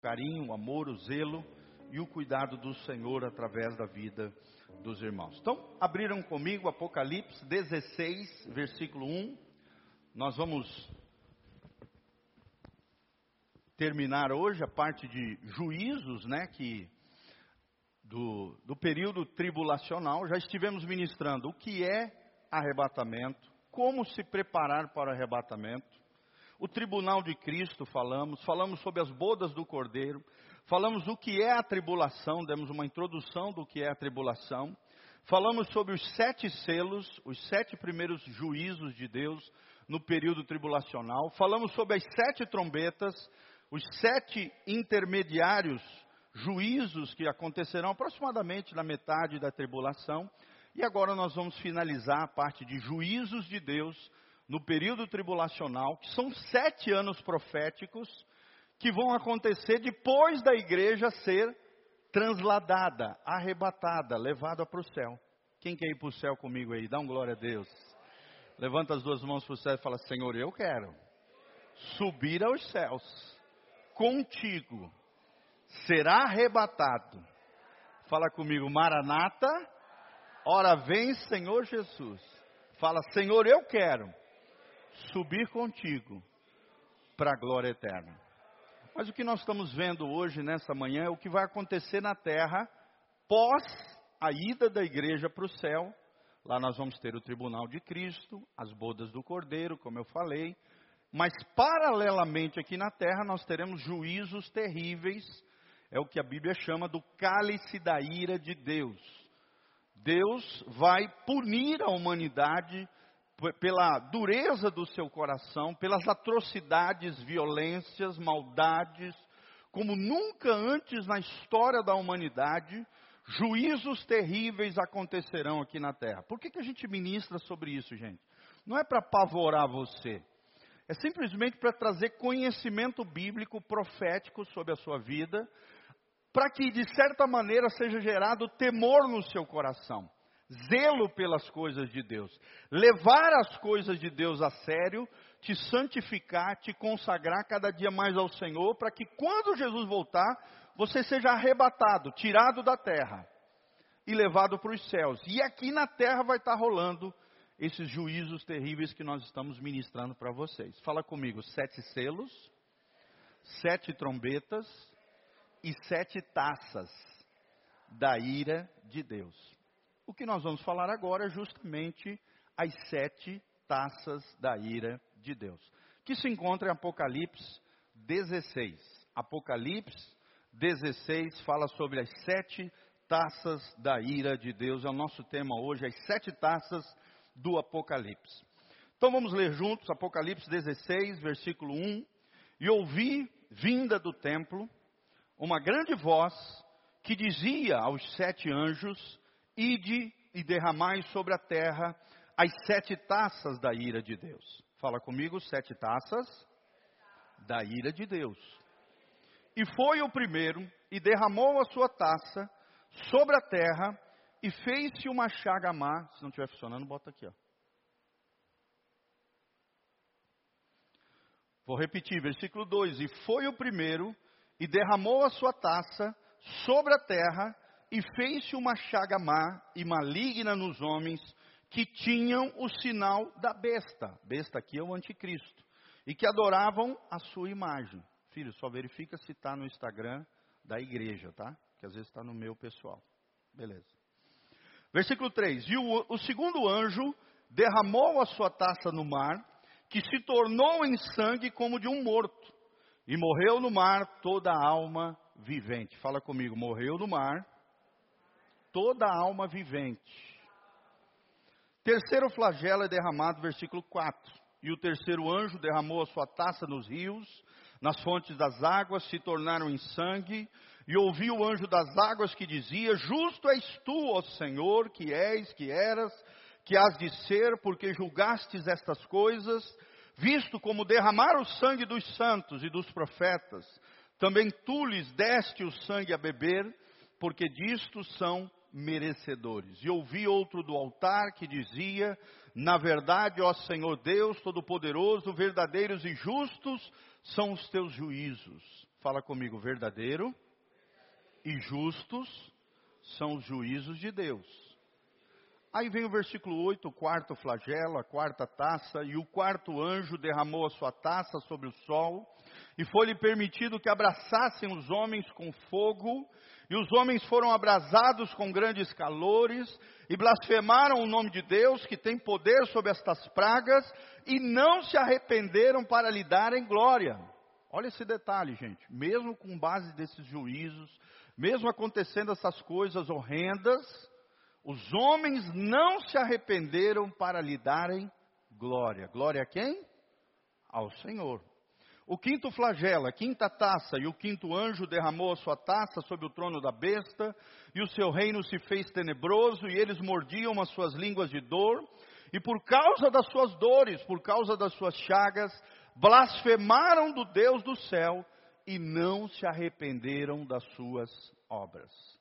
carinho, o amor, o zelo e o cuidado do Senhor através da vida dos irmãos. Então, abriram comigo Apocalipse 16, versículo 1. Nós vamos terminar hoje a parte de juízos, né, que do, do período tribulacional. Já estivemos ministrando o que é arrebatamento, como se preparar para o arrebatamento o tribunal de Cristo falamos, falamos sobre as bodas do Cordeiro, falamos o que é a tribulação, demos uma introdução do que é a tribulação, falamos sobre os sete selos, os sete primeiros juízos de Deus no período tribulacional, falamos sobre as sete trombetas, os sete intermediários juízos que acontecerão aproximadamente na metade da tribulação, e agora nós vamos finalizar a parte de juízos de Deus no período tribulacional, que são sete anos proféticos, que vão acontecer depois da igreja ser transladada, arrebatada, levada para o céu. Quem quer ir para o céu comigo aí? Dá um glória a Deus. Levanta as duas mãos para o céu e fala: Senhor, eu quero subir aos céus contigo, será arrebatado. Fala comigo, Maranata, ora vem, Senhor Jesus. Fala, Senhor, eu quero subir contigo para a glória eterna. Mas o que nós estamos vendo hoje, nessa manhã, é o que vai acontecer na terra pós a ida da igreja para o céu. Lá nós vamos ter o tribunal de Cristo, as bodas do Cordeiro, como eu falei. Mas paralelamente aqui na terra nós teremos juízos terríveis, é o que a Bíblia chama do cálice da ira de Deus. Deus vai punir a humanidade pela dureza do seu coração, pelas atrocidades, violências, maldades, como nunca antes na história da humanidade, juízos terríveis acontecerão aqui na terra. Por que, que a gente ministra sobre isso, gente? Não é para apavorar você, é simplesmente para trazer conhecimento bíblico, profético sobre a sua vida, para que de certa maneira seja gerado temor no seu coração zelo pelas coisas de Deus, levar as coisas de Deus a sério, te santificar, te consagrar cada dia mais ao Senhor, para que quando Jesus voltar, você seja arrebatado, tirado da terra e levado para os céus. E aqui na terra vai estar rolando esses juízos terríveis que nós estamos ministrando para vocês. Fala comigo: sete selos, sete trombetas e sete taças da ira de Deus. O que nós vamos falar agora é justamente as sete taças da ira de Deus, que se encontra em Apocalipse 16. Apocalipse 16 fala sobre as sete taças da ira de Deus. É o nosso tema hoje, as sete taças do Apocalipse. Então vamos ler juntos Apocalipse 16, versículo 1. E ouvi, vinda do templo, uma grande voz que dizia aos sete anjos: Ide e derramai sobre a terra as sete taças da ira de Deus. Fala comigo, sete taças da ira de Deus. E foi o primeiro, e derramou a sua taça sobre a terra, e fez-se uma chaga má. Se não estiver funcionando, bota aqui, ó. Vou repetir, versículo 2: E foi o primeiro, e derramou a sua taça sobre a terra, e fez-se uma chaga má e maligna nos homens que tinham o sinal da besta. Besta aqui é o anticristo. E que adoravam a sua imagem. Filho, só verifica se está no Instagram da igreja, tá? Que às vezes está no meu pessoal. Beleza. Versículo 3: E o, o segundo anjo derramou a sua taça no mar, que se tornou em sangue como de um morto. E morreu no mar toda a alma vivente. Fala comigo, morreu no mar toda a alma vivente. Terceiro flagelo é derramado, versículo 4. E o terceiro anjo derramou a sua taça nos rios, nas fontes das águas se tornaram em sangue, e ouvi o anjo das águas que dizia: Justo és tu, ó Senhor, que és, que eras, que has de ser, porque julgastes estas coisas, visto como derramar o sangue dos santos e dos profetas, também tu lhes deste o sangue a beber, porque disto são merecedores. E ouvi outro do altar que dizia: Na verdade, ó Senhor Deus Todo-Poderoso, verdadeiros e justos são os teus juízos. Fala comigo, verdadeiro e justos são os juízos de Deus. Aí vem o versículo 8, o quarto flagelo, a quarta taça, e o quarto anjo derramou a sua taça sobre o sol, e foi-lhe permitido que abraçassem os homens com fogo, e os homens foram abrasados com grandes calores, e blasfemaram o nome de Deus, que tem poder sobre estas pragas, e não se arrependeram para lhe darem glória. Olha esse detalhe, gente. Mesmo com base desses juízos, mesmo acontecendo essas coisas horrendas, os homens não se arrependeram para lhe darem glória. Glória a quem? Ao Senhor. O quinto flagelo, a quinta taça, e o quinto anjo derramou a sua taça sobre o trono da besta, e o seu reino se fez tenebroso, e eles mordiam as suas línguas de dor, e por causa das suas dores, por causa das suas chagas, blasfemaram do Deus do céu e não se arrependeram das suas obras.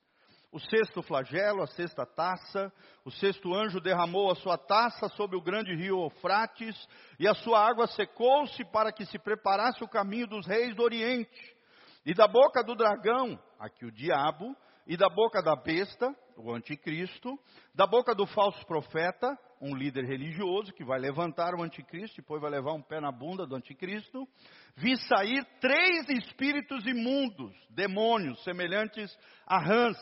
O sexto flagelo, a sexta taça, o sexto anjo derramou a sua taça sobre o grande rio Eufrates, e a sua água secou-se para que se preparasse o caminho dos reis do Oriente. E da boca do dragão, aqui o diabo, e da boca da besta, o anticristo, da boca do falso profeta, um líder religioso que vai levantar o anticristo, depois vai levar um pé na bunda do anticristo, vi sair três espíritos imundos, demônios, semelhantes a rãs,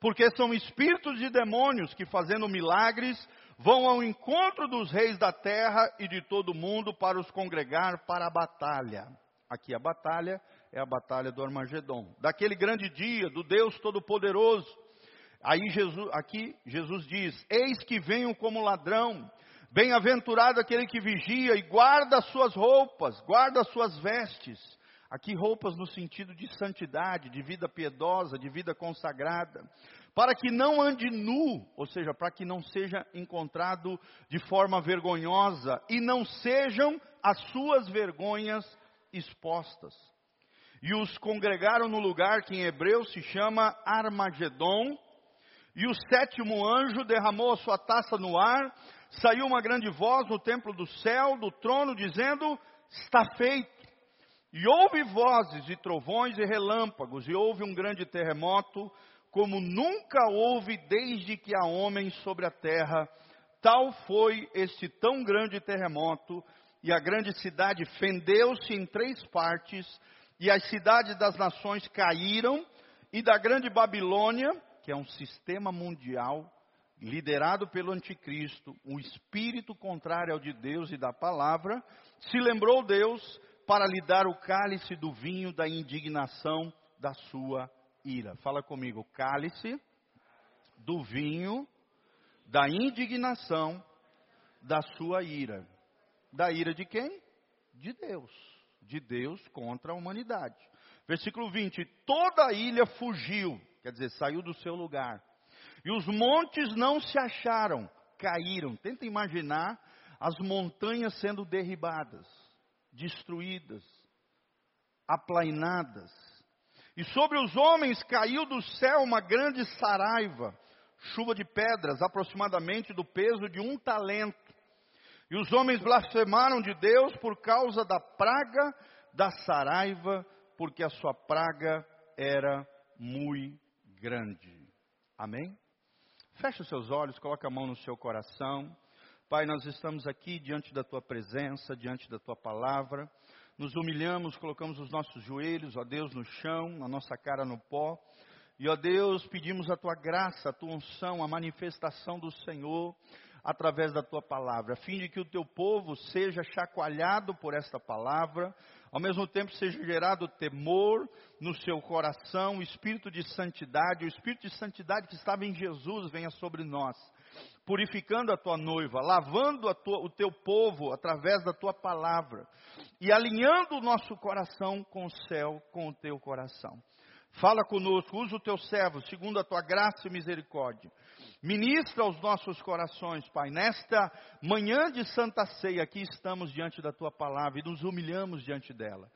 porque são espíritos de demônios que, fazendo milagres, vão ao encontro dos reis da terra e de todo o mundo para os congregar para a batalha. Aqui a batalha é a batalha do Armagedon. Daquele grande dia do Deus Todo-Poderoso. Aí Jesus, aqui Jesus diz: Eis que venho como ladrão. Bem-aventurado aquele que vigia e guarda as suas roupas, guarda as suas vestes. Aqui roupas no sentido de santidade, de vida piedosa, de vida consagrada, para que não ande nu, ou seja, para que não seja encontrado de forma vergonhosa e não sejam as suas vergonhas expostas e os congregaram no lugar que em hebreu se chama Armagedon. E o sétimo anjo derramou a sua taça no ar, saiu uma grande voz no templo do céu, do trono, dizendo: Está feito. E houve vozes e trovões e relâmpagos, e houve um grande terremoto, como nunca houve desde que há homens sobre a terra. Tal foi este tão grande terremoto, e a grande cidade fendeu-se em três partes, e as cidades das nações caíram, e da grande Babilônia, que é um sistema mundial liderado pelo anticristo, um espírito contrário ao de Deus e da palavra, se lembrou Deus para lhe dar o cálice do vinho da indignação da sua ira. Fala comigo, cálice do vinho da indignação da sua ira. Da ira de quem? De Deus de Deus contra a humanidade. Versículo 20: Toda a ilha fugiu, quer dizer, saiu do seu lugar. E os montes não se acharam, caíram. Tenta imaginar as montanhas sendo derribadas, destruídas, aplainadas. E sobre os homens caiu do céu uma grande saraiva, chuva de pedras, aproximadamente do peso de um talento. E os homens blasfemaram de Deus por causa da praga da saraiva, porque a sua praga era muito grande. Amém? Feche os seus olhos, coloque a mão no seu coração. Pai, nós estamos aqui diante da tua presença, diante da tua palavra. Nos humilhamos, colocamos os nossos joelhos, ó Deus, no chão, a nossa cara no pó. E, ó Deus, pedimos a tua graça, a tua unção, a manifestação do Senhor através da tua palavra, a fim de que o teu povo seja chacoalhado por esta palavra, ao mesmo tempo seja gerado temor no seu coração, o espírito de santidade, o espírito de santidade que estava em Jesus venha sobre nós, purificando a tua noiva, lavando tua, o teu povo através da tua palavra e alinhando o nosso coração com o céu, com o teu coração. Fala conosco, usa o teu servo, segundo a tua graça e misericórdia. Ministra aos nossos corações, Pai. Nesta manhã de Santa Ceia, aqui estamos diante da tua palavra e nos humilhamos diante dela,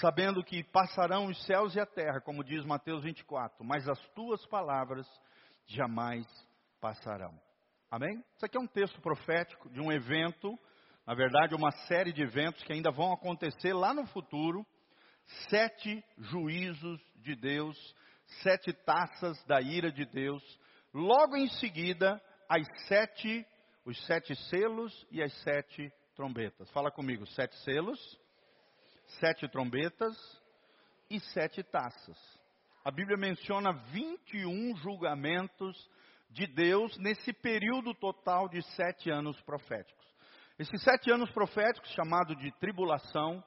sabendo que passarão os céus e a terra, como diz Mateus 24, mas as tuas palavras jamais passarão. Amém? Isso aqui é um texto profético de um evento, na verdade, uma série de eventos que ainda vão acontecer lá no futuro sete juízos de Deus, sete taças da ira de Deus. Logo em seguida, as sete, os sete selos e as sete trombetas. Fala comigo, sete selos, sete trombetas e sete taças. A Bíblia menciona 21 julgamentos de Deus nesse período total de sete anos proféticos. Esses sete anos proféticos, chamado de tribulação,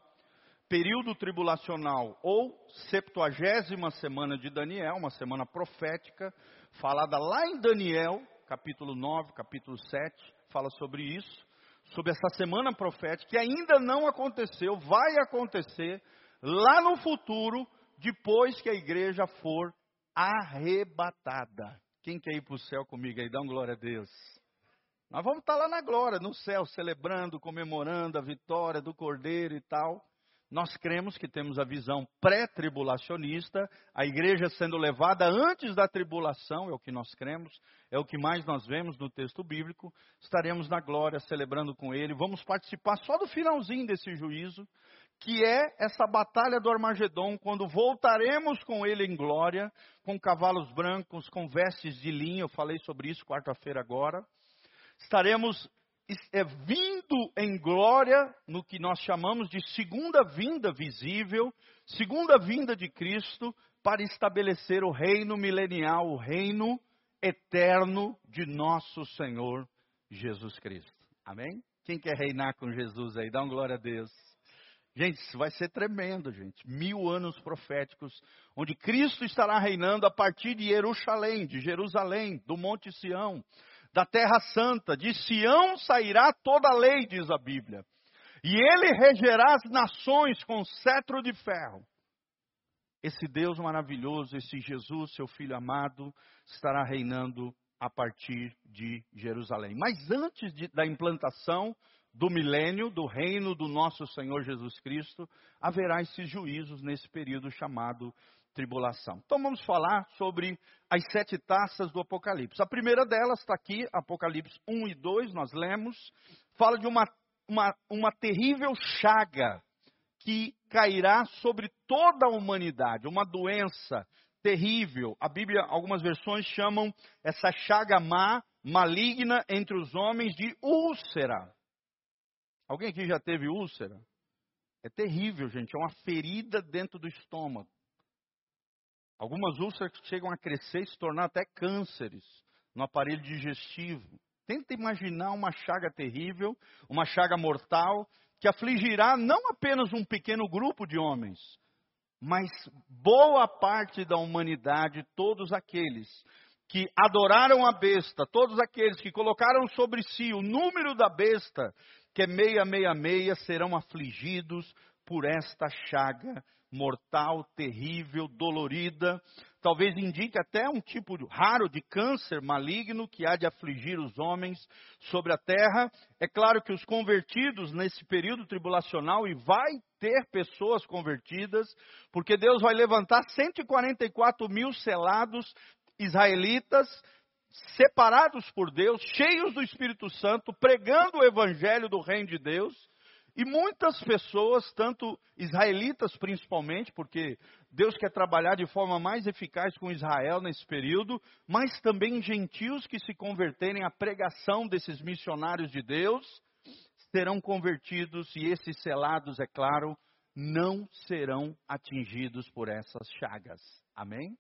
período tribulacional ou septuagésima semana de Daniel, uma semana profética, falada lá em Daniel, capítulo 9, capítulo 7, fala sobre isso, sobre essa semana profética que ainda não aconteceu, vai acontecer lá no futuro, depois que a igreja for arrebatada. Quem quer ir para o céu comigo aí? Dá glória a Deus. Nós vamos estar lá na glória, no céu, celebrando, comemorando a vitória do Cordeiro e tal. Nós cremos que temos a visão pré-tribulacionista, a igreja sendo levada antes da tribulação, é o que nós cremos, é o que mais nós vemos no texto bíblico. Estaremos na glória celebrando com ele. Vamos participar só do finalzinho desse juízo, que é essa batalha do Armagedon, quando voltaremos com ele em glória, com cavalos brancos, com vestes de linho. Eu falei sobre isso quarta-feira agora. Estaremos é vindo em glória no que nós chamamos de segunda vinda visível, segunda vinda de Cristo para estabelecer o reino milenial, o reino eterno de nosso Senhor Jesus Cristo. Amém? Quem quer reinar com Jesus aí? Dá uma glória a Deus. Gente, isso vai ser tremendo, gente. Mil anos proféticos, onde Cristo estará reinando a partir de Jerusalém, de Jerusalém, do Monte Sião da terra santa. De Sião sairá toda a lei, diz a Bíblia. E ele regerá as nações com cetro de ferro. Esse Deus maravilhoso, esse Jesus, seu filho amado, estará reinando a partir de Jerusalém. Mas antes de, da implantação do milênio, do reino do nosso Senhor Jesus Cristo, haverá esses juízos nesse período chamado tribulação. Então vamos falar sobre as sete taças do Apocalipse. A primeira delas está aqui, Apocalipse 1 e 2, nós lemos, fala de uma, uma, uma terrível chaga que cairá sobre toda a humanidade, uma doença terrível. A Bíblia, algumas versões chamam essa chaga má, maligna entre os homens de úlcera. Alguém aqui já teve úlcera? É terrível, gente. É uma ferida dentro do estômago. Algumas úlceras chegam a crescer e se tornar até cânceres no aparelho digestivo. Tenta imaginar uma chaga terrível, uma chaga mortal, que afligirá não apenas um pequeno grupo de homens, mas boa parte da humanidade, todos aqueles que adoraram a besta, todos aqueles que colocaram sobre si o número da besta, que é 666, serão afligidos por esta chaga mortal, terrível, dolorida, talvez indique até um tipo raro de câncer maligno que há de afligir os homens sobre a terra. É claro que os convertidos nesse período tribulacional, e vai ter pessoas convertidas, porque Deus vai levantar 144 mil selados israelitas, separados por Deus, cheios do Espírito Santo, pregando o evangelho do reino de Deus e muitas pessoas, tanto israelitas principalmente, porque Deus quer trabalhar de forma mais eficaz com Israel nesse período, mas também gentios que se converterem à pregação desses missionários de Deus, serão convertidos e esses selados, é claro, não serão atingidos por essas chagas. Amém?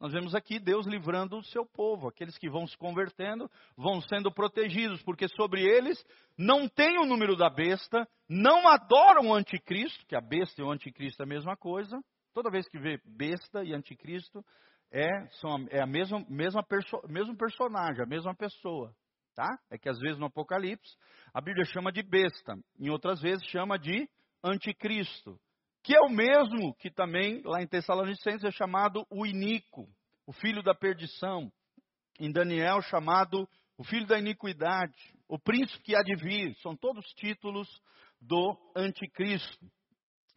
Nós vemos aqui Deus livrando o seu povo, aqueles que vão se convertendo, vão sendo protegidos, porque sobre eles não tem o número da besta, não adoram o anticristo, que a besta e o anticristo é a mesma coisa. Toda vez que vê besta e anticristo, é, são, é a mesma, mesma perso, mesmo personagem, a mesma pessoa. Tá? É que às vezes no Apocalipse a Bíblia chama de besta, em outras vezes chama de anticristo que é o mesmo que também lá em Tessalonicenses é chamado o iníquo, o filho da perdição. Em Daniel chamado o filho da iniquidade, o príncipe que há de vir, são todos títulos do anticristo.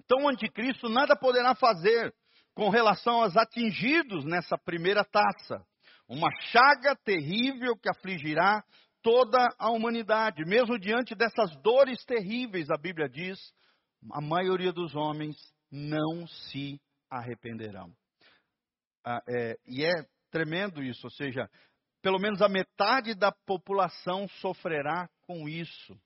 Então o anticristo nada poderá fazer com relação aos atingidos nessa primeira taça. Uma chaga terrível que afligirá toda a humanidade, mesmo diante dessas dores terríveis, a Bíblia diz, a maioria dos homens não se arrependerão. Ah, é, e é tremendo isso, ou seja, pelo menos a metade da população sofrerá com isso.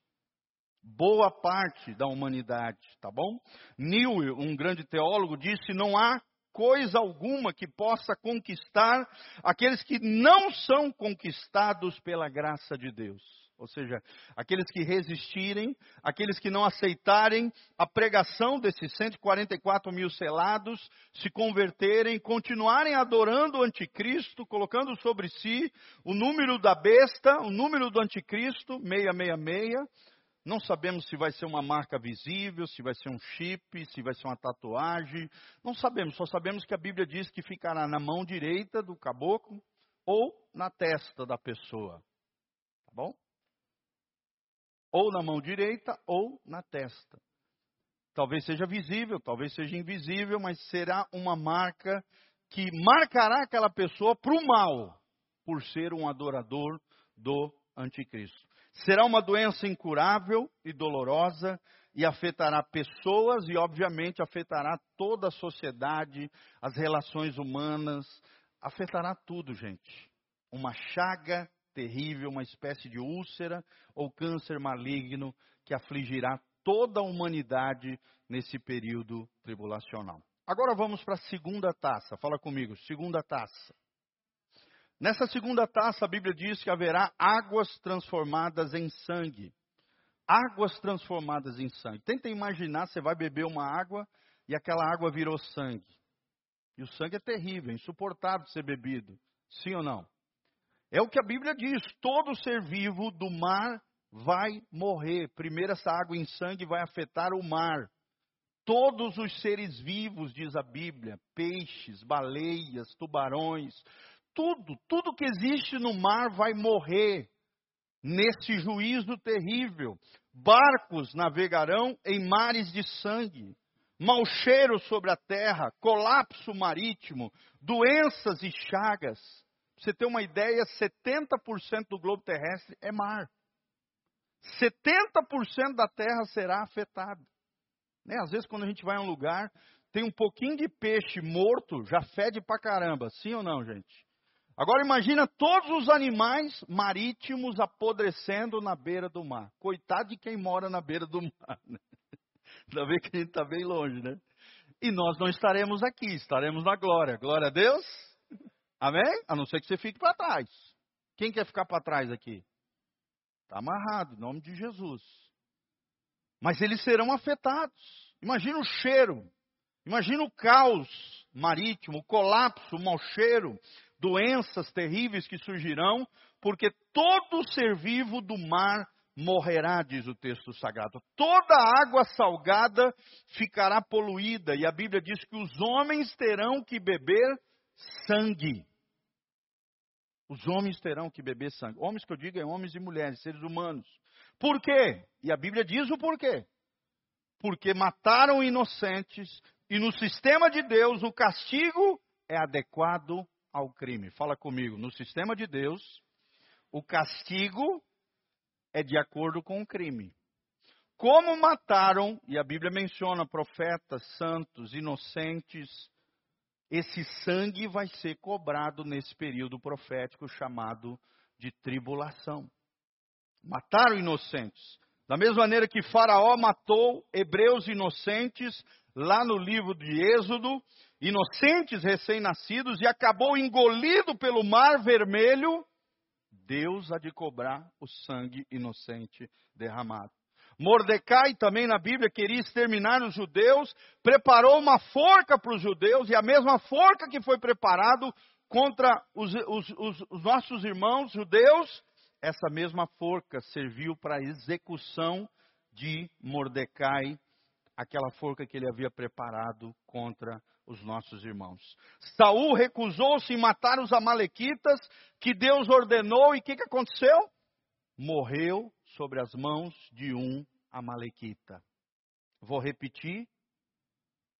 Boa parte da humanidade, tá bom? Neil, um grande teólogo, disse: não há coisa alguma que possa conquistar aqueles que não são conquistados pela graça de Deus. Ou seja, aqueles que resistirem, aqueles que não aceitarem a pregação desses 144 mil selados, se converterem, continuarem adorando o anticristo, colocando sobre si o número da besta, o número do anticristo, 666. Não sabemos se vai ser uma marca visível, se vai ser um chip, se vai ser uma tatuagem. Não sabemos, só sabemos que a Bíblia diz que ficará na mão direita do caboclo ou na testa da pessoa. Tá bom? Ou na mão direita ou na testa. Talvez seja visível, talvez seja invisível, mas será uma marca que marcará aquela pessoa para o mal, por ser um adorador do anticristo. Será uma doença incurável e dolorosa e afetará pessoas e, obviamente, afetará toda a sociedade, as relações humanas, afetará tudo, gente. Uma chaga terrível, uma espécie de úlcera ou câncer maligno que afligirá toda a humanidade nesse período tribulacional. Agora vamos para a segunda taça. Fala comigo, segunda taça. Nessa segunda taça, a Bíblia diz que haverá águas transformadas em sangue. Águas transformadas em sangue. Tenta imaginar, você vai beber uma água e aquela água virou sangue. E o sangue é terrível, é insuportável de ser bebido. Sim ou não? É o que a Bíblia diz: todo ser vivo do mar vai morrer. Primeiro, essa água em sangue vai afetar o mar. Todos os seres vivos, diz a Bíblia, peixes, baleias, tubarões, tudo, tudo que existe no mar vai morrer nesse juízo terrível. Barcos navegarão em mares de sangue, mau cheiro sobre a terra, colapso marítimo, doenças e chagas você ter uma ideia, 70% do globo terrestre é mar. 70% da terra será afetada. Né? Às vezes, quando a gente vai a um lugar, tem um pouquinho de peixe morto, já fede pra caramba. Sim ou não, gente? Agora imagina todos os animais marítimos apodrecendo na beira do mar. Coitado de quem mora na beira do mar. Né? Ainda bem que a gente está bem longe, né? E nós não estaremos aqui, estaremos na glória. Glória a Deus. Amém? A não ser que você fique para trás. Quem quer ficar para trás aqui? Está amarrado, em nome de Jesus. Mas eles serão afetados. Imagina o cheiro. Imagina o caos marítimo, o colapso, o mau cheiro, doenças terríveis que surgirão, porque todo ser vivo do mar morrerá, diz o texto sagrado. Toda água salgada ficará poluída, e a Bíblia diz que os homens terão que beber sangue. Os homens terão que beber sangue. Homens que eu digo é homens e mulheres, seres humanos. Por quê? E a Bíblia diz o porquê. Porque mataram inocentes e no sistema de Deus o castigo é adequado ao crime. Fala comigo, no sistema de Deus o castigo é de acordo com o crime. Como mataram, e a Bíblia menciona profetas, santos, inocentes, esse sangue vai ser cobrado nesse período profético chamado de tribulação. Mataram inocentes. Da mesma maneira que Faraó matou hebreus inocentes lá no livro de Êxodo, inocentes recém-nascidos, e acabou engolido pelo mar vermelho, Deus há de cobrar o sangue inocente derramado. Mordecai também na Bíblia queria exterminar os judeus, preparou uma forca para os judeus, e a mesma forca que foi preparado contra os, os, os, os nossos irmãos judeus, essa mesma forca serviu para a execução de Mordecai, aquela forca que ele havia preparado contra os nossos irmãos. Saul recusou-se em matar os amalequitas que Deus ordenou e o que, que aconteceu? Morreu sobre as mãos de um amalequita. Vou repetir.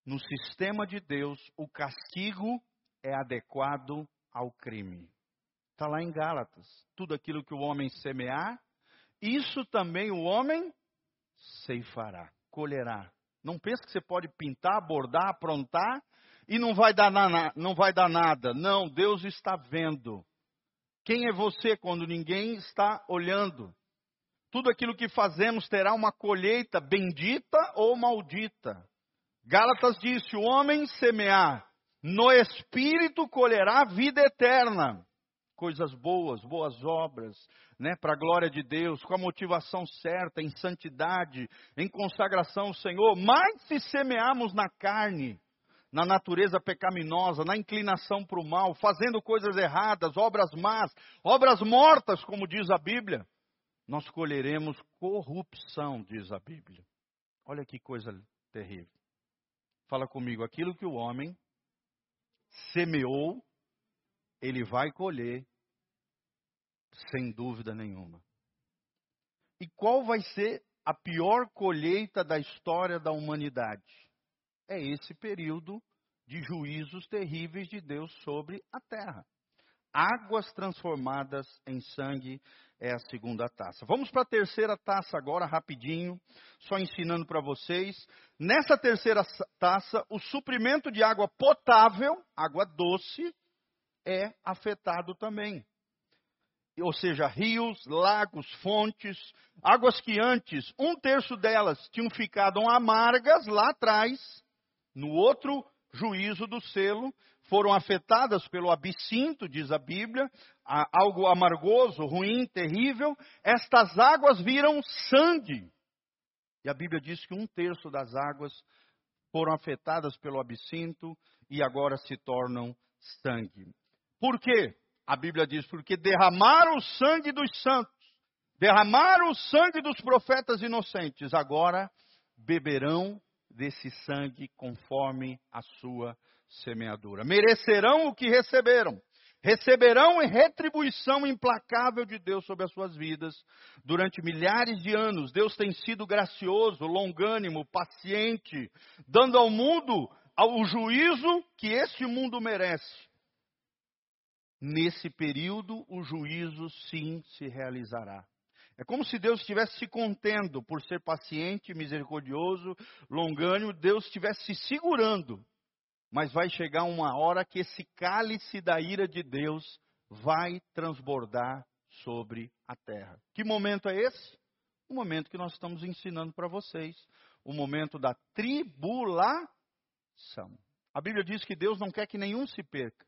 No sistema de Deus, o castigo é adequado ao crime. Está lá em Gálatas. Tudo aquilo que o homem semear, isso também o homem ceifará, colherá. Não pense que você pode pintar, bordar, aprontar e não vai dar, na, não vai dar nada. Não, Deus está vendo. Quem é você quando ninguém está olhando? Tudo aquilo que fazemos terá uma colheita bendita ou maldita. Gálatas disse: o homem semear no espírito colherá vida eterna. Coisas boas, boas obras, né, para a glória de Deus, com a motivação certa, em santidade, em consagração ao Senhor. Mas se semearmos na carne, na natureza pecaminosa, na inclinação para o mal, fazendo coisas erradas, obras más, obras mortas, como diz a Bíblia, nós colheremos corrupção, diz a Bíblia. Olha que coisa terrível. Fala comigo, aquilo que o homem semeou, ele vai colher, sem dúvida nenhuma. E qual vai ser a pior colheita da história da humanidade? É esse período de juízos terríveis de Deus sobre a terra. Águas transformadas em sangue é a segunda taça. Vamos para a terceira taça agora, rapidinho, só ensinando para vocês. Nessa terceira taça, o suprimento de água potável, água doce, é afetado também. Ou seja, rios, lagos, fontes, águas que antes, um terço delas tinham ficado amargas lá atrás, no outro juízo do selo, foram afetadas pelo absinto, diz a Bíblia, algo amargoso, ruim, terrível, estas águas viram sangue. E a Bíblia diz que um terço das águas foram afetadas pelo absinto e agora se tornam sangue. Por quê? A Bíblia diz: porque derramaram o sangue dos santos, derramaram o sangue dos profetas inocentes, agora beberão desse sangue conforme a sua semeadura. Merecerão o que receberam. Receberão retribuição implacável de Deus sobre as suas vidas. Durante milhares de anos, Deus tem sido gracioso, longânimo, paciente, dando ao mundo o juízo que este mundo merece. Nesse período, o juízo sim se realizará. É como se Deus estivesse se contendo por ser paciente, misericordioso, longânimo, Deus estivesse se segurando. Mas vai chegar uma hora que esse cálice da ira de Deus vai transbordar sobre a terra. Que momento é esse? O momento que nós estamos ensinando para vocês. O momento da tribulação. A Bíblia diz que Deus não quer que nenhum se perca,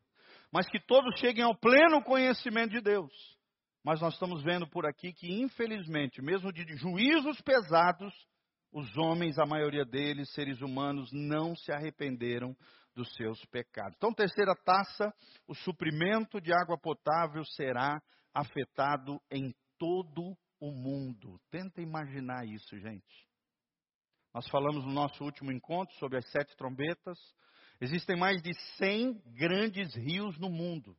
mas que todos cheguem ao pleno conhecimento de Deus. Mas nós estamos vendo por aqui que, infelizmente, mesmo de juízos pesados, os homens, a maioria deles, seres humanos, não se arrependeram dos seus pecados. Então, terceira taça, o suprimento de água potável será afetado em todo o mundo. Tenta imaginar isso, gente. Nós falamos no nosso último encontro sobre as sete trombetas. Existem mais de 100 grandes rios no mundo.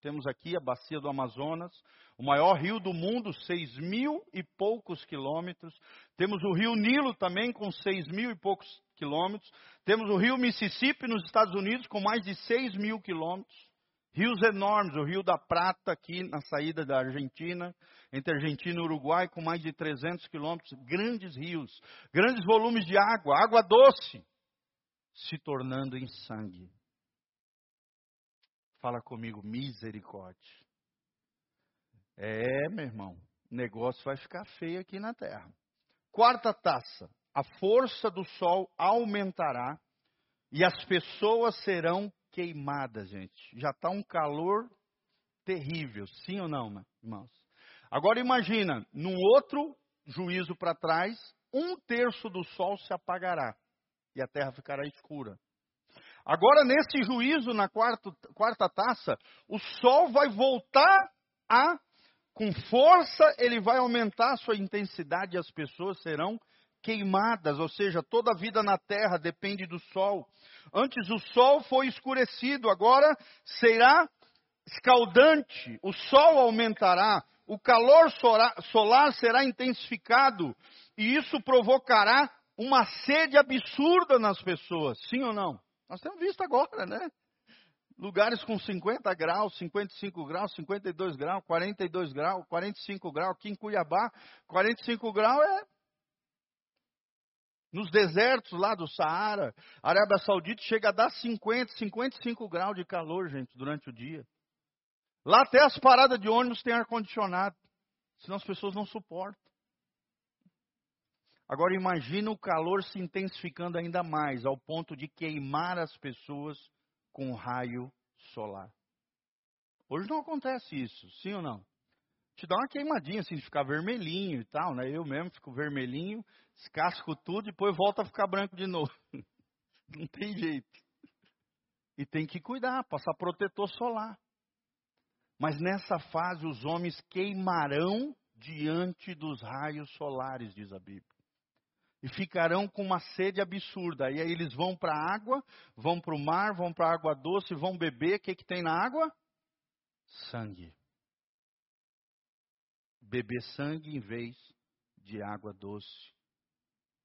Temos aqui a bacia do Amazonas, o maior rio do mundo, seis mil e poucos quilômetros. Temos o rio Nilo também, com seis mil e poucos quilômetros. Temos o rio Mississippi, nos Estados Unidos, com mais de seis mil quilômetros. Rios enormes, o Rio da Prata, aqui na saída da Argentina, entre Argentina e Uruguai, com mais de 300 quilômetros. Grandes rios, grandes volumes de água, água doce, se tornando em sangue. Fala comigo, misericórdia. É, meu irmão, o negócio vai ficar feio aqui na terra. Quarta taça: a força do sol aumentará e as pessoas serão queimadas, gente. Já está um calor terrível, sim ou não, irmãos? Agora imagina, num outro juízo para trás, um terço do sol se apagará e a terra ficará escura. Agora, nesse juízo, na quarta, quarta taça, o sol vai voltar a, com força, ele vai aumentar a sua intensidade e as pessoas serão queimadas, ou seja, toda a vida na terra depende do sol. Antes o sol foi escurecido, agora será escaldante, o sol aumentará, o calor solar será intensificado, e isso provocará uma sede absurda nas pessoas, sim ou não? Nós temos visto agora, né? Lugares com 50 graus, 55 graus, 52 graus, 42 graus, 45 graus. Aqui em Cuiabá, 45 graus é Nos desertos lá do Saara, a Arábia Saudita chega a dar 50, 55 graus de calor, gente, durante o dia. Lá até as paradas de ônibus têm ar-condicionado, senão as pessoas não suportam. Agora imagina o calor se intensificando ainda mais, ao ponto de queimar as pessoas com raio solar. Hoje não acontece isso, sim ou não? Te dá uma queimadinha, assim, de ficar vermelhinho e tal, né? Eu mesmo fico vermelhinho, descasco tudo, depois volta a ficar branco de novo. Não tem jeito. E tem que cuidar, passar protetor solar. Mas nessa fase os homens queimarão diante dos raios solares, diz a Bíblia. E ficarão com uma sede absurda. E aí eles vão para a água, vão para o mar, vão para a água doce, vão beber. O que, que tem na água? Sangue. Beber sangue em vez de água doce.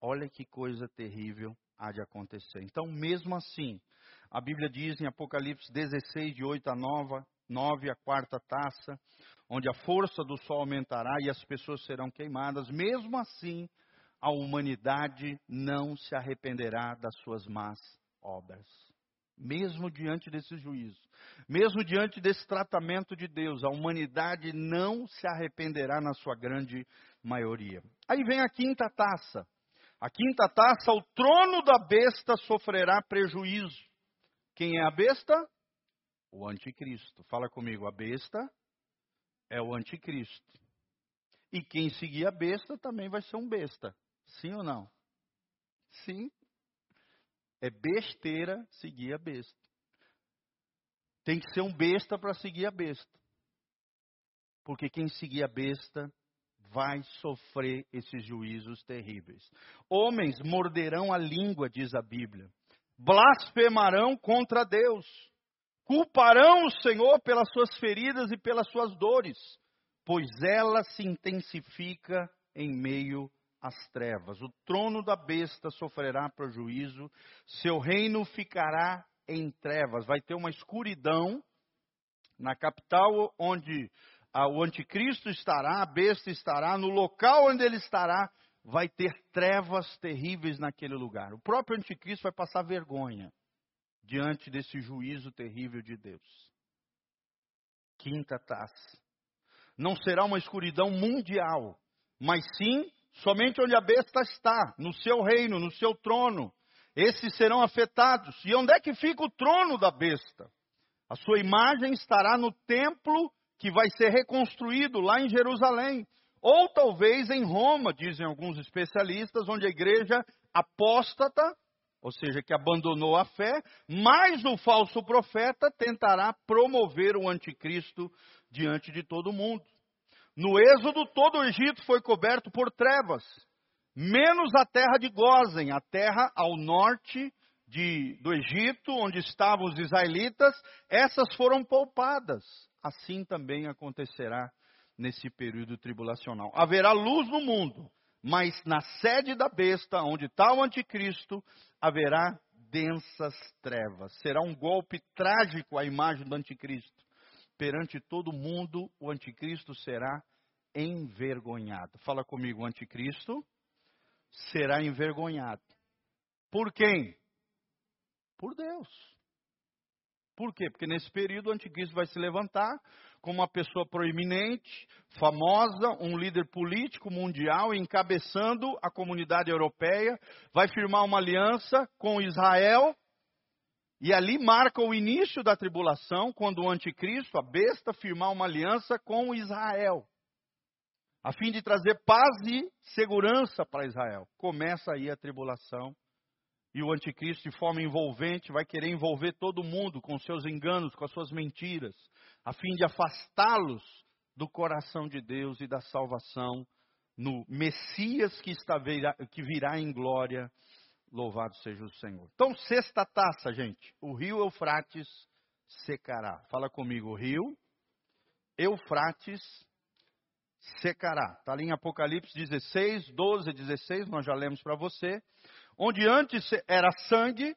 Olha que coisa terrível há de acontecer. Então, mesmo assim, a Bíblia diz em Apocalipse 16, de 8 a 9, 9 a quarta taça, onde a força do sol aumentará e as pessoas serão queimadas, mesmo assim, a humanidade não se arrependerá das suas más obras. Mesmo diante desse juízo, mesmo diante desse tratamento de Deus, a humanidade não se arrependerá na sua grande maioria. Aí vem a quinta taça. A quinta taça, o trono da besta sofrerá prejuízo. Quem é a besta? O anticristo. Fala comigo, a besta é o anticristo. E quem seguir a besta também vai ser um besta. Sim ou não? Sim. É besteira seguir a besta. Tem que ser um besta para seguir a besta. Porque quem seguir a besta vai sofrer esses juízos terríveis. Homens morderão a língua, diz a Bíblia. Blasfemarão contra Deus. Culparão o Senhor pelas suas feridas e pelas suas dores, pois ela se intensifica em meio às trevas. O trono da besta sofrerá prejuízo, seu reino ficará em trevas. Vai ter uma escuridão na capital onde o anticristo estará, a besta estará, no local onde ele estará, vai ter trevas terríveis naquele lugar. O próprio anticristo vai passar vergonha diante desse juízo terrível de Deus. Quinta taça. Não será uma escuridão mundial, mas sim somente onde a besta está, no seu reino, no seu trono. Esses serão afetados. E onde é que fica o trono da besta? A sua imagem estará no templo que vai ser reconstruído lá em Jerusalém. Ou talvez em Roma, dizem alguns especialistas, onde a igreja apóstata, ou seja, que abandonou a fé, mas o falso profeta tentará promover o anticristo diante de todo mundo. No Êxodo, todo o Egito foi coberto por trevas, menos a terra de Gozen, a terra ao norte de, do Egito, onde estavam os israelitas, essas foram poupadas assim também acontecerá nesse período tribulacional. Haverá luz no mundo, mas na sede da besta, onde está o anticristo, haverá densas trevas. Será um golpe trágico a imagem do anticristo. Perante todo mundo, o anticristo será envergonhado. Fala comigo, o anticristo será envergonhado. Por quem? Por Deus. Por quê? Porque nesse período o anticristo vai se levantar como uma pessoa proeminente, famosa, um líder político mundial, encabeçando a comunidade europeia, vai firmar uma aliança com Israel, e ali marca o início da tribulação, quando o anticristo, a besta, firmar uma aliança com Israel, a fim de trazer paz e segurança para Israel. Começa aí a tribulação e o anticristo, de forma envolvente, vai querer envolver todo mundo com seus enganos, com as suas mentiras, a fim de afastá-los do coração de Deus e da salvação no Messias que, está, que virá em glória. Louvado seja o Senhor. Então, sexta taça, gente. O rio Eufrates secará. Fala comigo, o rio Eufrates secará. Está ali em Apocalipse 16, 12 e 16, nós já lemos para você. Onde antes era sangue,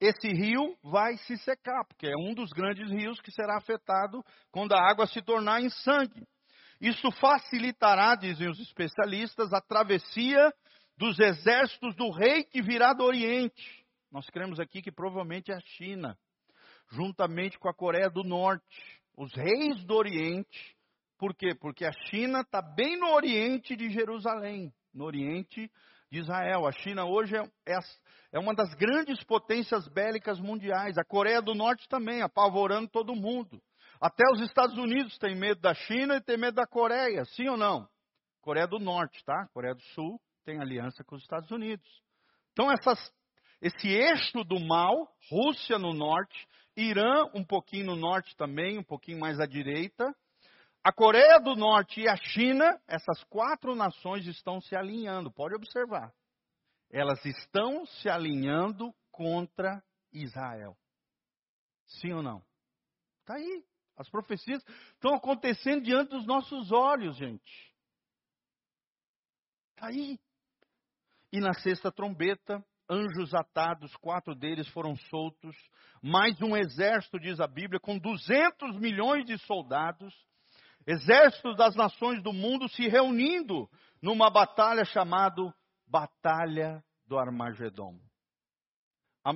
esse rio vai se secar, porque é um dos grandes rios que será afetado quando a água se tornar em sangue. Isso facilitará, dizem os especialistas, a travessia dos exércitos do rei que virá do Oriente. Nós cremos aqui que provavelmente é a China, juntamente com a Coreia do Norte. Os reis do Oriente. Por quê? Porque a China está bem no Oriente de Jerusalém, no Oriente de Israel. A China hoje é, é, é uma das grandes potências bélicas mundiais. A Coreia do Norte também, apavorando todo mundo. Até os Estados Unidos têm medo da China e têm medo da Coreia, sim ou não? Coreia do Norte, tá? Coreia do Sul tem aliança com os Estados Unidos. Então, essas, esse eixo do mal, Rússia no norte, Irã um pouquinho no norte também, um pouquinho mais à direita, a Coreia do Norte e a China, essas quatro nações estão se alinhando, pode observar. Elas estão se alinhando contra Israel. Sim ou não? Está aí. As profecias estão acontecendo diante dos nossos olhos, gente. Está aí. E na sexta trombeta, anjos atados, quatro deles foram soltos, mais um exército, diz a Bíblia, com 200 milhões de soldados, exércitos das nações do mundo se reunindo numa batalha chamada Batalha do Armagedon.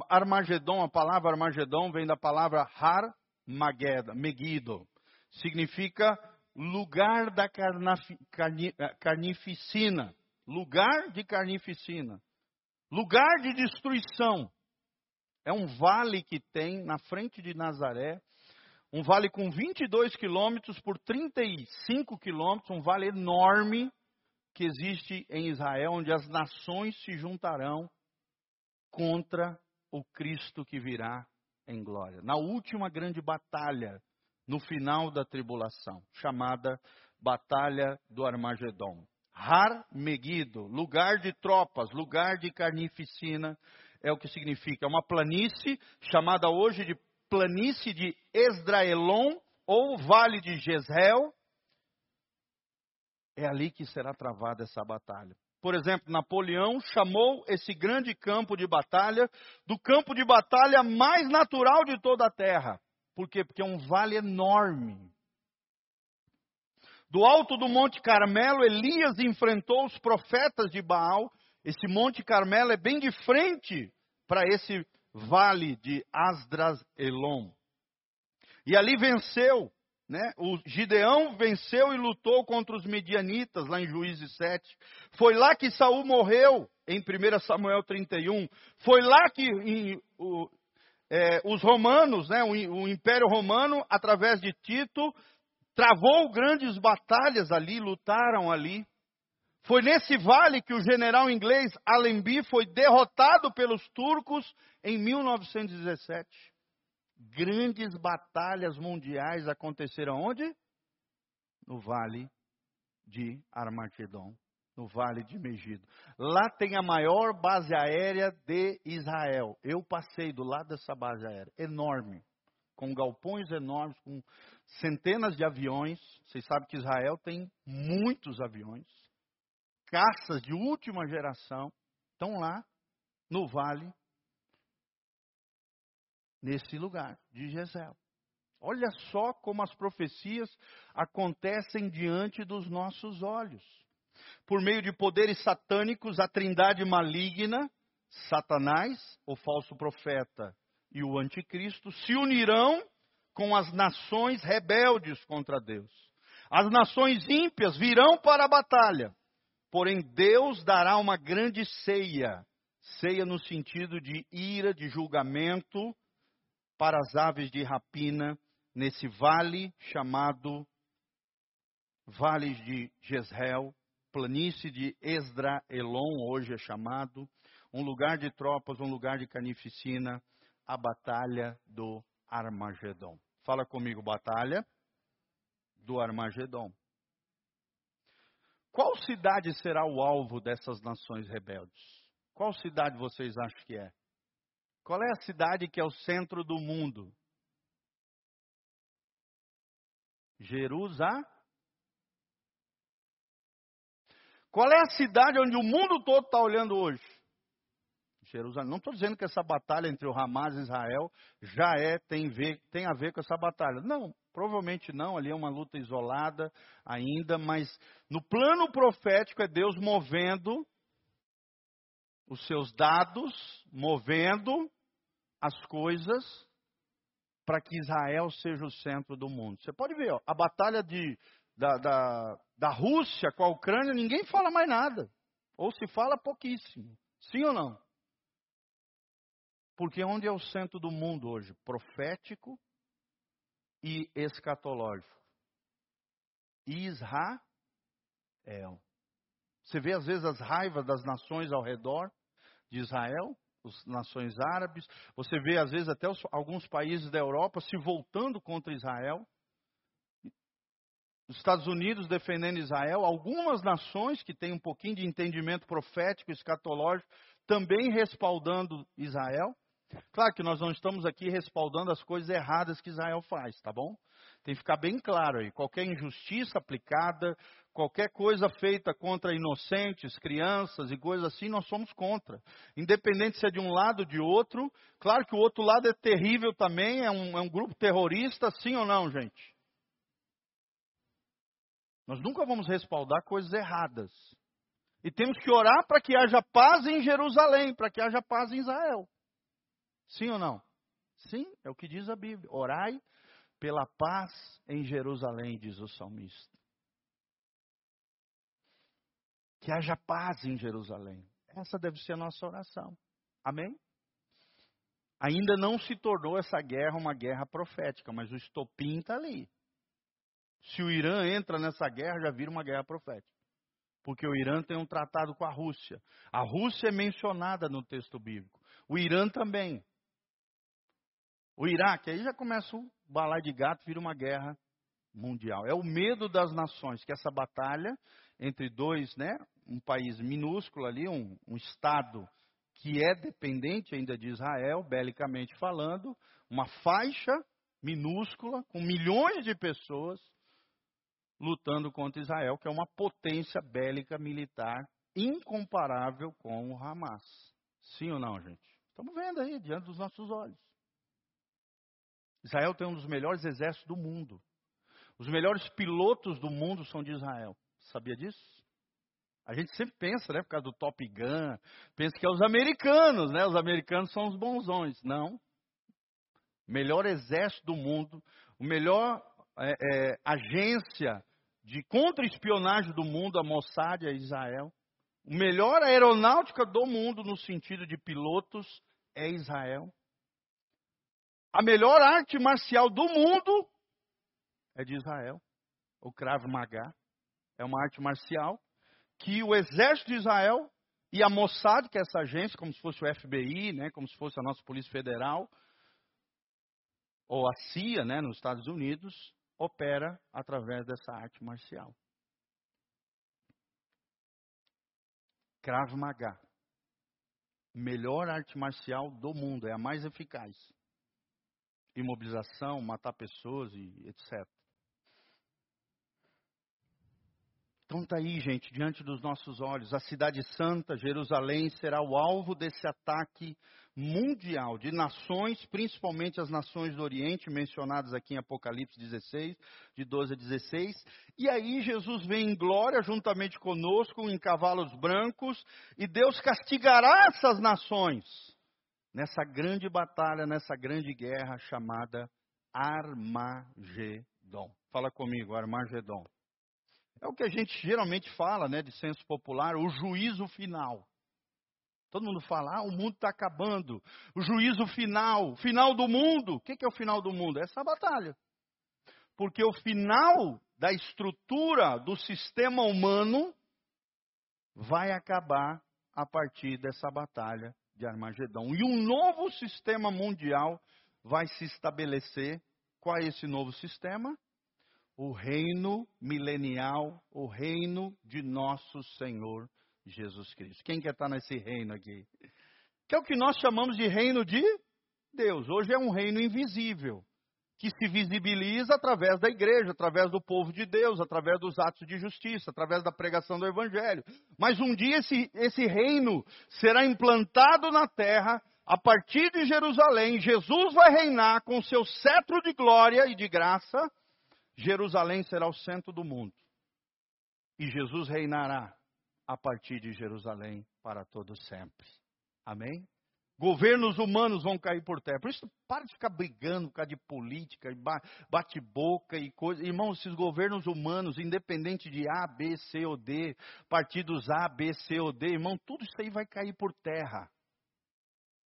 Armagedon, a palavra Armagedon vem da palavra Har Megiddo. Significa lugar da eh, carnificina. Lugar de carnificina. Lugar de destruição. É um vale que tem na frente de Nazaré. Um vale com 22 quilômetros por 35 quilômetros. Um vale enorme que existe em Israel, onde as nações se juntarão contra o Cristo que virá em glória. Na última grande batalha, no final da tribulação, chamada Batalha do Armagedon. Har Megiddo, lugar de tropas, lugar de carnificina, é o que significa. É uma planície chamada hoje de planície de Esdraelon ou Vale de Jezreel. É ali que será travada essa batalha. Por exemplo, Napoleão chamou esse grande campo de batalha do campo de batalha mais natural de toda a terra. Por quê? Porque é um vale enorme. Do alto do Monte Carmelo, Elias enfrentou os profetas de Baal. Esse Monte Carmelo é bem de frente para esse vale de Asdras Elon. E ali venceu né? O Gideão venceu e lutou contra os medianitas lá em Juízes 7. Foi lá que Saul morreu em 1 Samuel 31. Foi lá que em, o, é, os romanos, né, o, o Império Romano, através de Tito, travou grandes batalhas ali, lutaram ali. Foi nesse vale que o general inglês Allenby foi derrotado pelos turcos em 1917 grandes batalhas mundiais aconteceram onde? No vale de Armagedon, no vale de Megido. Lá tem a maior base aérea de Israel. Eu passei do lado dessa base aérea, enorme, com galpões enormes, com centenas de aviões. Vocês sabem que Israel tem muitos aviões, caças de última geração, estão lá no vale nesse lugar de Jezeel. Olha só como as profecias acontecem diante dos nossos olhos. Por meio de poderes satânicos, a trindade maligna, Satanás, o falso profeta e o anticristo, se unirão com as nações rebeldes contra Deus. As nações ímpias virão para a batalha, porém Deus dará uma grande ceia ceia no sentido de ira, de julgamento para as aves de rapina nesse vale chamado Vale de Jezreel, planície de Esdra-Elon, hoje é chamado, um lugar de tropas, um lugar de carnificina, a batalha do Armagedon. Fala comigo, batalha do Armagedon. Qual cidade será o alvo dessas nações rebeldes? Qual cidade vocês acham que é? Qual é a cidade que é o centro do mundo? Jerusalém. Qual é a cidade onde o mundo todo está olhando hoje? Jerusalém. Não estou dizendo que essa batalha entre o Hamas e Israel já é tem, ver, tem a ver com essa batalha. Não, provavelmente não. Ali é uma luta isolada ainda, mas no plano profético é Deus movendo os seus dados, movendo as coisas para que Israel seja o centro do mundo. Você pode ver, ó, a batalha de, da, da, da Rússia com a Ucrânia, ninguém fala mais nada. Ou se fala pouquíssimo. Sim ou não? Porque onde é o centro do mundo hoje? Profético e escatológico. Israel. Você vê às vezes as raivas das nações ao redor de Israel, as nações árabes. Você vê às vezes até os, alguns países da Europa se voltando contra Israel. Os Estados Unidos defendendo Israel, algumas nações que têm um pouquinho de entendimento profético, escatológico, também respaldando Israel. Claro que nós não estamos aqui respaldando as coisas erradas que Israel faz, tá bom? Tem que ficar bem claro aí. Qualquer injustiça aplicada, qualquer coisa feita contra inocentes, crianças e coisas assim, nós somos contra. Independente se é de um lado ou de outro. Claro que o outro lado é terrível também, é um, é um grupo terrorista, sim ou não, gente? Nós nunca vamos respaldar coisas erradas. E temos que orar para que haja paz em Jerusalém, para que haja paz em Israel. Sim ou não? Sim, é o que diz a Bíblia. Orai pela paz em Jerusalém, diz o salmista. Que haja paz em Jerusalém. Essa deve ser a nossa oração. Amém? Ainda não se tornou essa guerra uma guerra profética, mas o estopim está ali. Se o Irã entra nessa guerra, já vira uma guerra profética. Porque o Irã tem um tratado com a Rússia. A Rússia é mencionada no texto bíblico. O Irã também. O Iraque, aí já começa o balai de gato, vira uma guerra mundial. É o medo das nações, que essa batalha entre dois, né, um país minúsculo ali, um, um estado que é dependente ainda de Israel, belicamente falando, uma faixa minúscula com milhões de pessoas lutando contra Israel, que é uma potência bélica militar incomparável com o Hamas. Sim ou não, gente? Estamos vendo aí, diante dos nossos olhos. Israel tem um dos melhores exércitos do mundo. Os melhores pilotos do mundo são de Israel. Sabia disso? A gente sempre pensa, né, por causa do Top Gun, pensa que é os americanos, né? Os americanos são os bonzões. Não. Melhor exército do mundo, o melhor é, é, agência de contra-espionagem do mundo, a Mossad, a Israel. O melhor aeronáutica do mundo no sentido de pilotos é Israel. A melhor arte marcial do mundo é de Israel, o Krav Maga. É uma arte marcial que o exército de Israel e a Mossad, que é essa agência, como se fosse o FBI, né, como se fosse a nossa Polícia Federal, ou a CIA, né, nos Estados Unidos, opera através dessa arte marcial. Krav Maga. Melhor arte marcial do mundo, é a mais eficaz imobilização, matar pessoas e etc. Então está aí, gente, diante dos nossos olhos. A cidade santa, Jerusalém, será o alvo desse ataque mundial de nações, principalmente as nações do Oriente, mencionadas aqui em Apocalipse 16, de 12 a 16. E aí Jesus vem em glória juntamente conosco, em cavalos brancos, e Deus castigará essas nações nessa grande batalha, nessa grande guerra chamada Armagedon. Fala comigo, Armagedon. É o que a gente geralmente fala, né, de senso popular, o juízo final. Todo mundo fala, ah, o mundo está acabando. O juízo final, final do mundo. O que é o final do mundo? É essa batalha. Porque o final da estrutura do sistema humano vai acabar a partir dessa batalha de Armagedão. E um novo sistema mundial vai se estabelecer. Qual é esse novo sistema? O reino milenial, o reino de nosso Senhor Jesus Cristo. Quem quer estar nesse reino aqui? Que é o que nós chamamos de reino de Deus. Hoje é um reino invisível que se visibiliza através da igreja, através do povo de Deus, através dos atos de justiça, através da pregação do evangelho. Mas um dia esse, esse reino será implantado na terra a partir de Jerusalém. Jesus vai reinar com seu cetro de glória e de graça. Jerusalém será o centro do mundo. E Jesus reinará a partir de Jerusalém para todo sempre. Amém? Governos humanos vão cair por terra. Por isso, para de ficar brigando por causa de política, bate-boca e coisa. Irmãos, esses governos humanos, independente de A, B, C ou D, partidos A, B, C ou D, irmão, tudo isso aí vai cair por terra.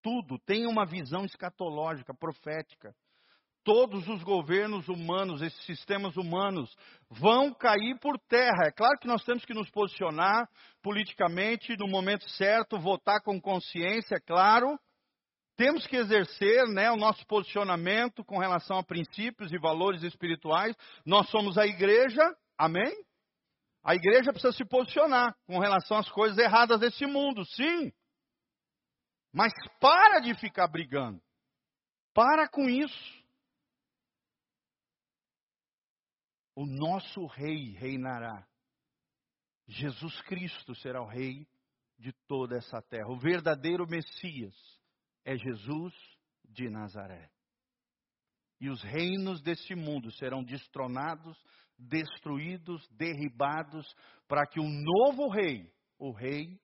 Tudo. Tem uma visão escatológica, profética. Todos os governos humanos, esses sistemas humanos, vão cair por terra. É claro que nós temos que nos posicionar politicamente no momento certo, votar com consciência, é claro. Temos que exercer né, o nosso posicionamento com relação a princípios e valores espirituais. Nós somos a igreja, amém? A igreja precisa se posicionar com relação às coisas erradas desse mundo, sim. Mas para de ficar brigando. Para com isso. O nosso rei reinará. Jesus Cristo será o rei de toda essa terra. O verdadeiro Messias é Jesus de Nazaré. E os reinos desse mundo serão destronados, destruídos, derribados, para que um novo rei, o rei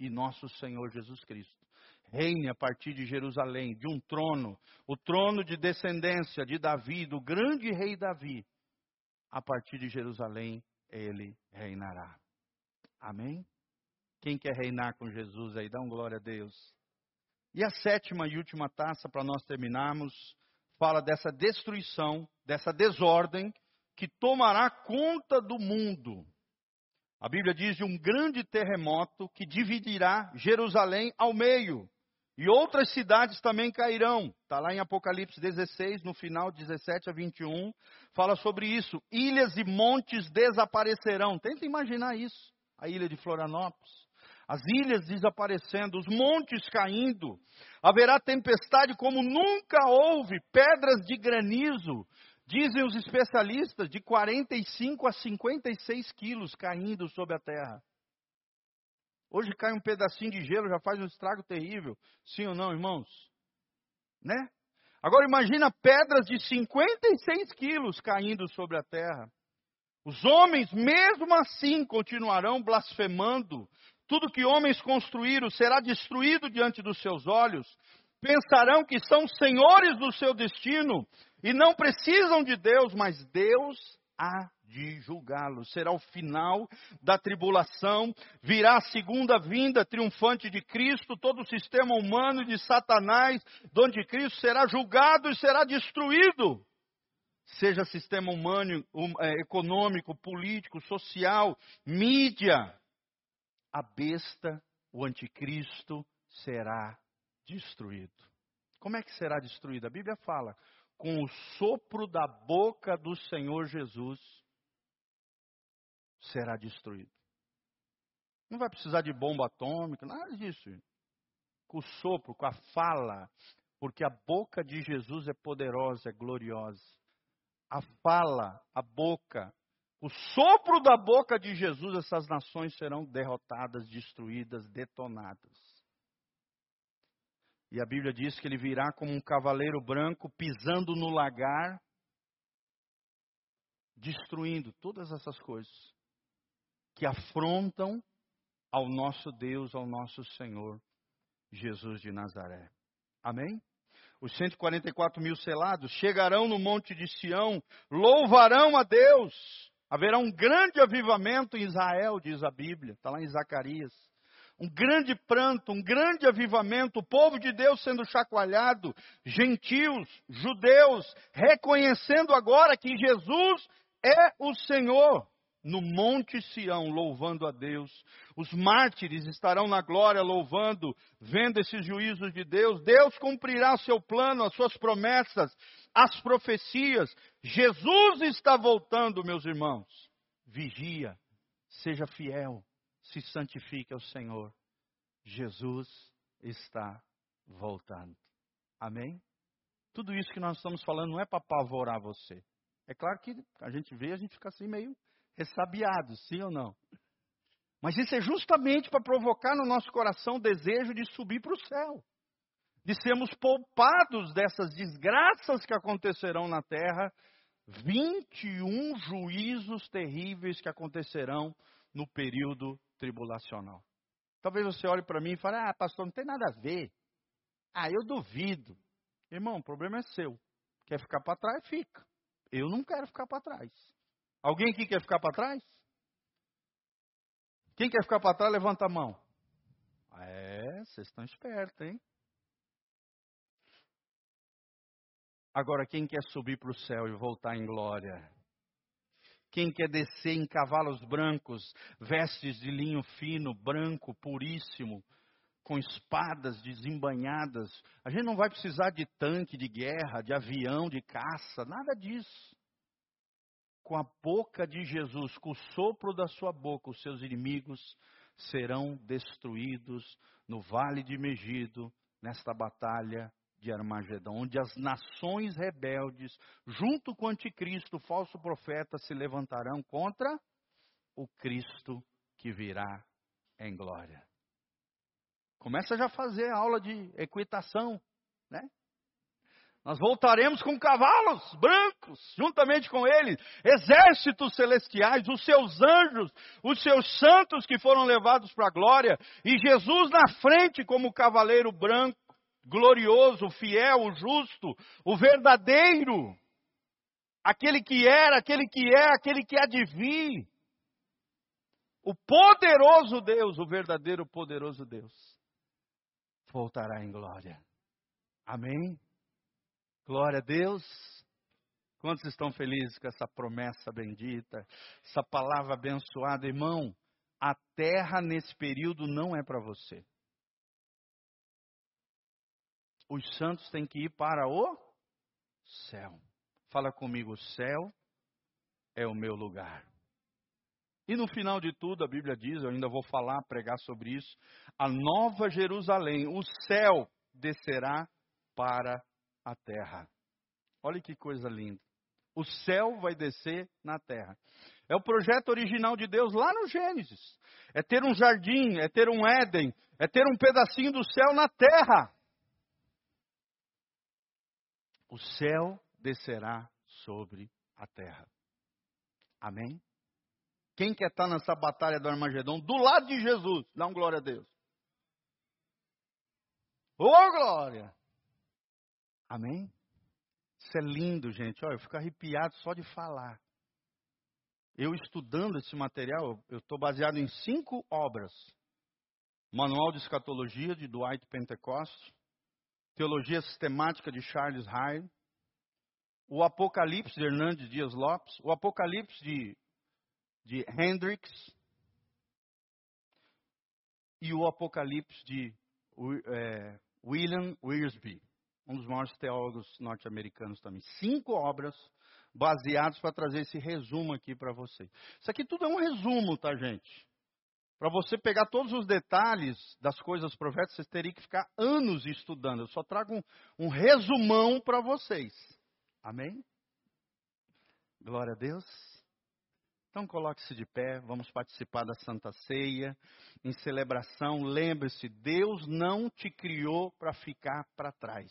e nosso Senhor Jesus Cristo, reine a partir de Jerusalém, de um trono, o trono de descendência de Davi, do grande rei Davi, a partir de Jerusalém ele reinará. Amém? Quem quer reinar com Jesus aí, dá um glória a Deus. E a sétima e última taça, para nós terminarmos, fala dessa destruição, dessa desordem que tomará conta do mundo. A Bíblia diz de um grande terremoto que dividirá Jerusalém ao meio. E outras cidades também cairão. Está lá em Apocalipse 16, no final 17 a 21, fala sobre isso. Ilhas e montes desaparecerão. Tenta imaginar isso. A ilha de Florianópolis. As ilhas desaparecendo, os montes caindo. Haverá tempestade como nunca houve, pedras de granizo. Dizem os especialistas, de 45 a 56 quilos caindo sobre a terra. Hoje cai um pedacinho de gelo, já faz um estrago terrível. Sim ou não, irmãos? Né? Agora imagina pedras de 56 quilos caindo sobre a terra. Os homens, mesmo assim, continuarão blasfemando. Tudo que homens construíram será destruído diante dos seus olhos. Pensarão que são senhores do seu destino e não precisam de Deus, mas Deus há de julgá-los. Será o final da tribulação, virá a segunda vinda triunfante de Cristo, todo o sistema humano de Satanás, do anticristo será julgado e será destruído. Seja sistema humano, um, é, econômico, político, social, mídia, a besta, o anticristo, será destruído. Como é que será destruído? A Bíblia fala: com o sopro da boca do Senhor Jesus, será destruído. Não vai precisar de bomba atômica, nada disso. Com o sopro, com a fala, porque a boca de Jesus é poderosa, é gloriosa. A fala, a boca, o sopro da boca de Jesus, essas nações serão derrotadas, destruídas, detonadas. E a Bíblia diz que ele virá como um cavaleiro branco pisando no lagar, destruindo todas essas coisas que afrontam ao nosso Deus, ao nosso Senhor Jesus de Nazaré. Amém? Os 144 mil selados chegarão no monte de Sião, louvarão a Deus. Haverá um grande avivamento em Israel, diz a Bíblia, está lá em Zacarias. Um grande pranto, um grande avivamento, o povo de Deus sendo chacoalhado, gentios, judeus, reconhecendo agora que Jesus é o Senhor no Monte Sião, louvando a Deus. Os mártires estarão na glória, louvando, vendo esses juízos de Deus. Deus cumprirá seu plano, as suas promessas, as profecias. Jesus está voltando, meus irmãos. Vigia, seja fiel, se santifique ao Senhor. Jesus está voltando. Amém? Tudo isso que nós estamos falando não é para apavorar você. É claro que a gente vê, a gente fica assim meio ressabiados, sim ou não? Mas isso é justamente para provocar no nosso coração o desejo de subir para o céu, de sermos poupados dessas desgraças que acontecerão na terra, 21 juízos terríveis que acontecerão no período tribulacional. Talvez você olhe para mim e fale: Ah, pastor, não tem nada a ver. Ah, eu duvido. Irmão, o problema é seu. Quer ficar para trás? Fica. Eu não quero ficar para trás. Alguém aqui quer ficar para trás? Quem quer ficar para trás, levanta a mão. É, vocês estão espertos, hein? Agora, quem quer subir para o céu e voltar em glória? Quem quer descer em cavalos brancos, vestes de linho fino, branco, puríssimo, com espadas desembanhadas? A gente não vai precisar de tanque de guerra, de avião, de caça, nada disso. Com a boca de Jesus, com o sopro da sua boca, os seus inimigos serão destruídos no vale de Megido, nesta batalha de Armagedão, onde as nações rebeldes, junto com o anticristo, o falso profeta, se levantarão contra o Cristo que virá em glória. Começa já a fazer aula de equitação, né? Nós voltaremos com cavalos brancos, juntamente com eles, exércitos celestiais, os seus anjos, os seus santos que foram levados para a glória, e Jesus na frente como cavaleiro branco, glorioso, fiel, o justo, o verdadeiro, aquele que era, aquele que é, aquele que há de vir. O poderoso Deus, o verdadeiro poderoso Deus, voltará em glória. Amém? Glória a Deus. Quantos estão felizes com essa promessa bendita, essa palavra abençoada, irmão? A terra nesse período não é para você os santos têm que ir para o céu. Fala comigo, o céu é o meu lugar. E no final de tudo, a Bíblia diz, eu ainda vou falar, pregar sobre isso, a nova Jerusalém, o céu descerá para a terra. Olha que coisa linda. O céu vai descer na terra. É o projeto original de Deus lá no Gênesis. É ter um jardim, é ter um Éden, é ter um pedacinho do céu na terra o céu descerá sobre a terra. Amém? Quem quer estar nessa batalha do Armagedon do lado de Jesus? Dá um glória a Deus. Ô oh, glória! Amém? Isso é lindo, gente. Olha, eu fico arrepiado só de falar. Eu estudando esse material, eu estou baseado em cinco obras. Manual de Escatologia, de Dwight Pentecost. Teologia Sistemática de Charles Hyde, o Apocalipse de Hernandes Dias Lopes, o Apocalipse de, de Hendricks e o Apocalipse de é, William Wiersbe, um dos maiores teólogos norte-americanos também. Cinco obras baseadas para trazer esse resumo aqui para você. Isso aqui tudo é um resumo, tá, gente? Para você pegar todos os detalhes das coisas proféticas, vocês teriam que ficar anos estudando. Eu só trago um, um resumão para vocês. Amém? Glória a Deus. Então coloque-se de pé, vamos participar da Santa Ceia. Em celebração, lembre-se, Deus não te criou para ficar para trás.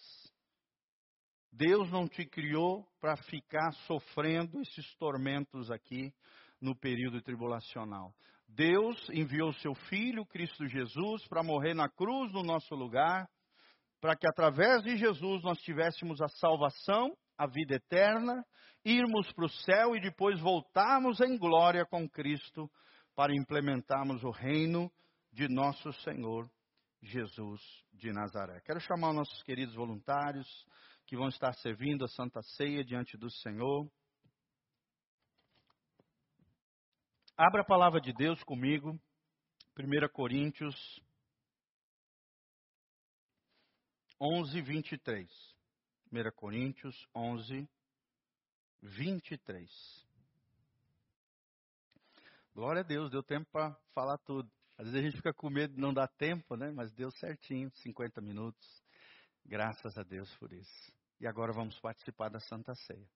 Deus não te criou para ficar sofrendo esses tormentos aqui no período tribulacional. Deus enviou seu Filho, Cristo Jesus, para morrer na cruz no nosso lugar, para que através de Jesus nós tivéssemos a salvação, a vida eterna, irmos para o céu e depois voltarmos em glória com Cristo para implementarmos o reino de nosso Senhor Jesus de Nazaré. Quero chamar os nossos queridos voluntários que vão estar servindo a Santa Ceia diante do Senhor. Abra a palavra de Deus comigo, 1 Coríntios 11, 23. 1 Coríntios 11, 23. Glória a Deus, deu tempo para falar tudo. Às vezes a gente fica com medo de não dar tempo, né? Mas deu certinho, 50 minutos. Graças a Deus por isso. E agora vamos participar da Santa Ceia.